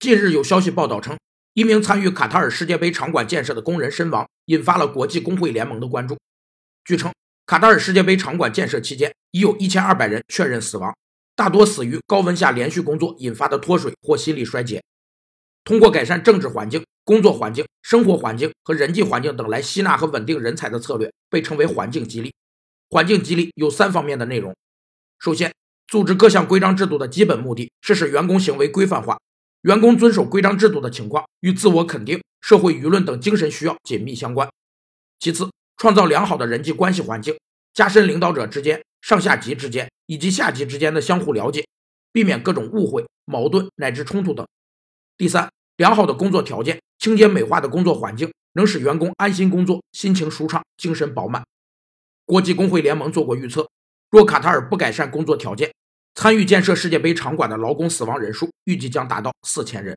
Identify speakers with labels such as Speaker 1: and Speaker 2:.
Speaker 1: 近日有消息报道称，一名参与卡塔尔世界杯场馆建设的工人身亡，引发了国际工会联盟的关注。据称，卡塔尔世界杯场馆建设期间，已有一千二百人确认死亡，大多死于高温下连续工作引发的脱水或心力衰竭。通过改善政治环境、工作环境、生活环境和人际环境等来吸纳和稳定人才的策略，被称为环境激励。环境激励有三方面的内容。首先，组织各项规章制度的基本目的是使员工行为规范化，员工遵守规章制度的情况与自我肯定、社会舆论等精神需要紧密相关。其次，创造良好的人际关系环境，加深领导者之间、上下级之间以及下级之间的相互了解，避免各种误会、矛盾乃至冲突等。第三，良好的工作条件、清洁美化的工作环境，能使员工安心工作、心情舒畅、精神饱满。国际工会联盟做过预测，若卡塔尔不改善工作条件，参与建设世界杯场馆的劳工死亡人数预计将达到四千人。